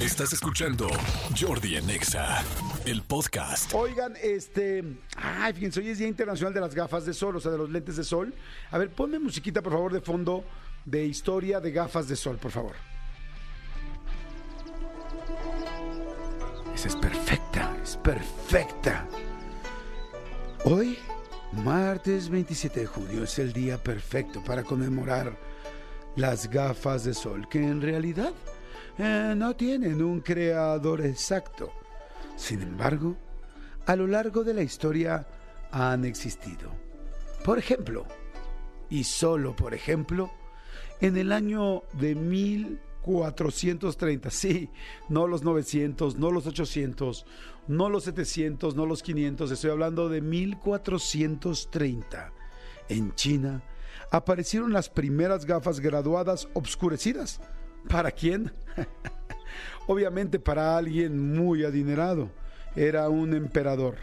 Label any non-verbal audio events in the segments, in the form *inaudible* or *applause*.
Estás escuchando Jordi Anexa, el podcast. Oigan, este. Ay, fíjense, hoy es Día Internacional de las Gafas de Sol, o sea, de los lentes de sol. A ver, ponme musiquita, por favor, de fondo de historia de gafas de sol, por favor. Esa es perfecta, es perfecta. Hoy, martes 27 de junio, es el día perfecto para conmemorar las gafas de sol, que en realidad eh, no tienen un creador exacto. Sin embargo, a lo largo de la historia han existido. Por ejemplo, y solo por ejemplo, en el año de 1430, sí, no los 900, no los 800, no los 700, no los 500, estoy hablando de 1430. En China aparecieron las primeras gafas graduadas obscurecidas. ¿Para quién? *laughs* Obviamente para alguien muy adinerado. Era un emperador.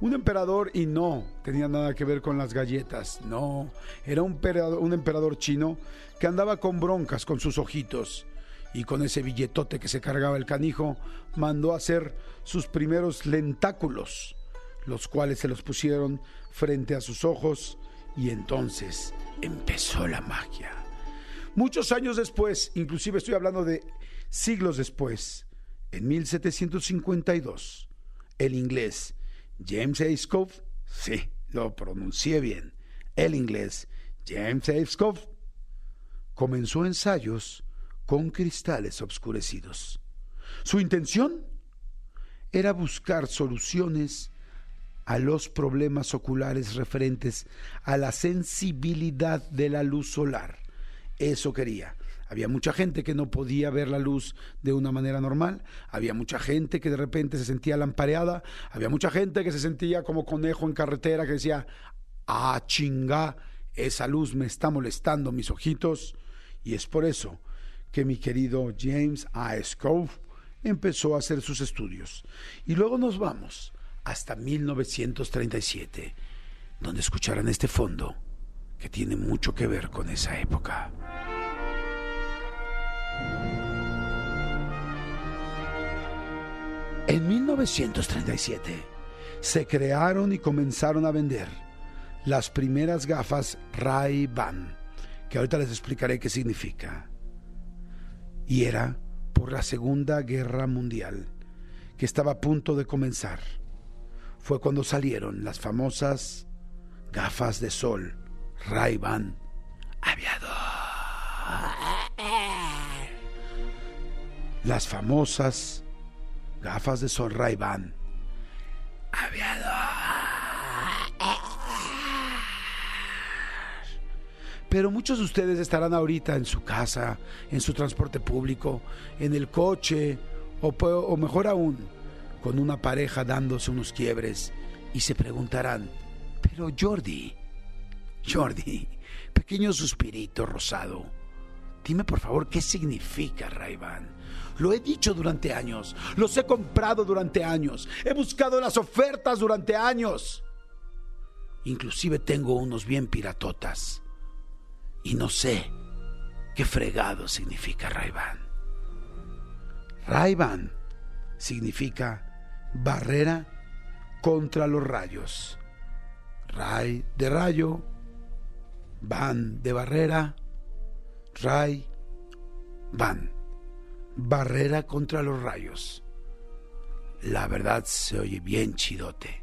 Un emperador y no tenía nada que ver con las galletas, no. Era un emperador, chino que andaba con broncas con sus ojitos y con ese billetote que se cargaba el canijo, mandó a hacer sus primeros lentáculos, los cuales se los pusieron frente a sus ojos y entonces empezó la magia. Muchos años después, inclusive estoy hablando de siglos después, en 1752, el inglés James A. Scove, sí, lo pronuncié bien, el inglés James A. Scove, comenzó ensayos con cristales obscurecidos. Su intención era buscar soluciones a los problemas oculares referentes a la sensibilidad de la luz solar. Eso quería. Había mucha gente que no podía ver la luz de una manera normal, había mucha gente que de repente se sentía lampareada, había mucha gente que se sentía como conejo en carretera que decía, ah, chinga, esa luz me está molestando mis ojitos. Y es por eso que mi querido James A. Scove empezó a hacer sus estudios. Y luego nos vamos hasta 1937, donde escucharán este fondo que tiene mucho que ver con esa época. En 1937 se crearon y comenzaron a vender las primeras gafas Ray-Ban, que ahorita les explicaré qué significa. Y era por la Segunda Guerra Mundial, que estaba a punto de comenzar. Fue cuando salieron las famosas gafas de sol Ray-Ban Aviador. Las famosas gafas de sol Ray-Ban Aviador. Pero muchos de ustedes estarán ahorita en su casa, en su transporte público, en el coche, o, o mejor aún, con una pareja dándose unos quiebres y se preguntarán, pero Jordi, Jordi, pequeño suspirito rosado, dime por favor qué significa Ray-Ban. Lo he dicho durante años, los he comprado durante años, he buscado las ofertas durante años. Inclusive tengo unos bien piratotas y no sé qué fregado significa Ray-Ban. Ray-Ban significa barrera contra los rayos. Ray de rayo, van de barrera, ray, van. Barrera contra los rayos. La verdad se oye bien chidote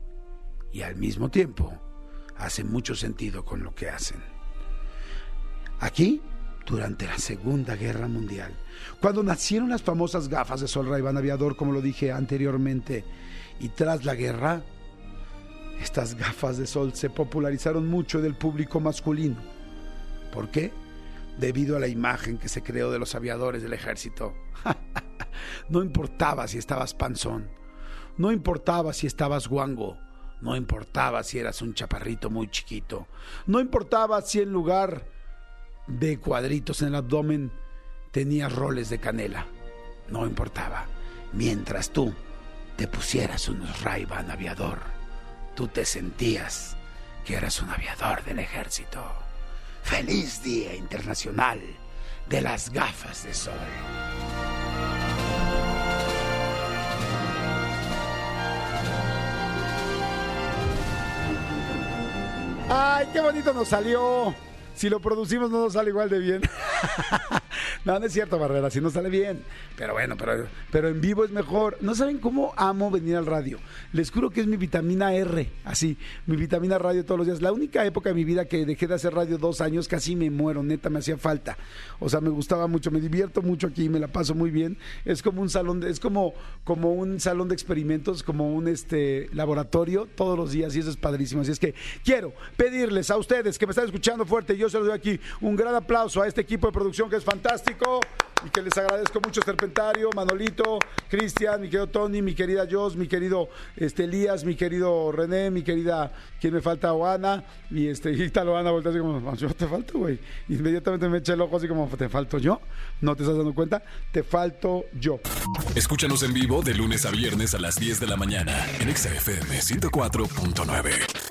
y al mismo tiempo hace mucho sentido con lo que hacen. Aquí, durante la Segunda Guerra Mundial, cuando nacieron las famosas gafas de sol Ray-Ban Aviador, como lo dije anteriormente, y tras la guerra, estas gafas de sol se popularizaron mucho del público masculino. ¿Por qué? Debido a la imagen que se creó de los aviadores del ejército. *laughs* no importaba si estabas panzón, no importaba si estabas guango, no importaba si eras un chaparrito muy chiquito, no importaba si en lugar de cuadritos en el abdomen tenías roles de canela, no importaba. Mientras tú te pusieras unos ray aviador, tú te sentías que eras un aviador del ejército. Feliz Día Internacional de las Gafas de Sol. ¡Ay, qué bonito nos salió! Si lo producimos no nos sale igual de bien. *laughs* no, no es cierto, Barrera, si no sale bien. Pero bueno, pero, pero en vivo es mejor. No saben cómo amo venir al radio. Les juro que es mi vitamina R, así, mi vitamina radio todos los días. La única época de mi vida que dejé de hacer radio dos años, casi me muero, neta, me hacía falta. O sea, me gustaba mucho, me divierto mucho aquí, me la paso muy bien. Es como un salón, de, es como, como un salón de experimentos, como un este laboratorio todos los días y eso es padrísimo. Así es que quiero pedirles a ustedes que me están escuchando fuerte, yo se los doy aquí un gran aplauso a este equipo de producción que es fantástico y que les agradezco mucho Serpentario, Manolito, Cristian, mi querido Tony, mi querida Jos, mi querido este, Elías, mi querido René, mi querida, ¿quién me falta? Oana, y este, y tal Oana voltea así como, yo te falto, güey. Inmediatamente me echa el ojo así como, ¿te falto yo? ¿No te estás dando cuenta? Te falto yo. Escúchanos en vivo de lunes a viernes a las 10 de la mañana en XFM 104.9.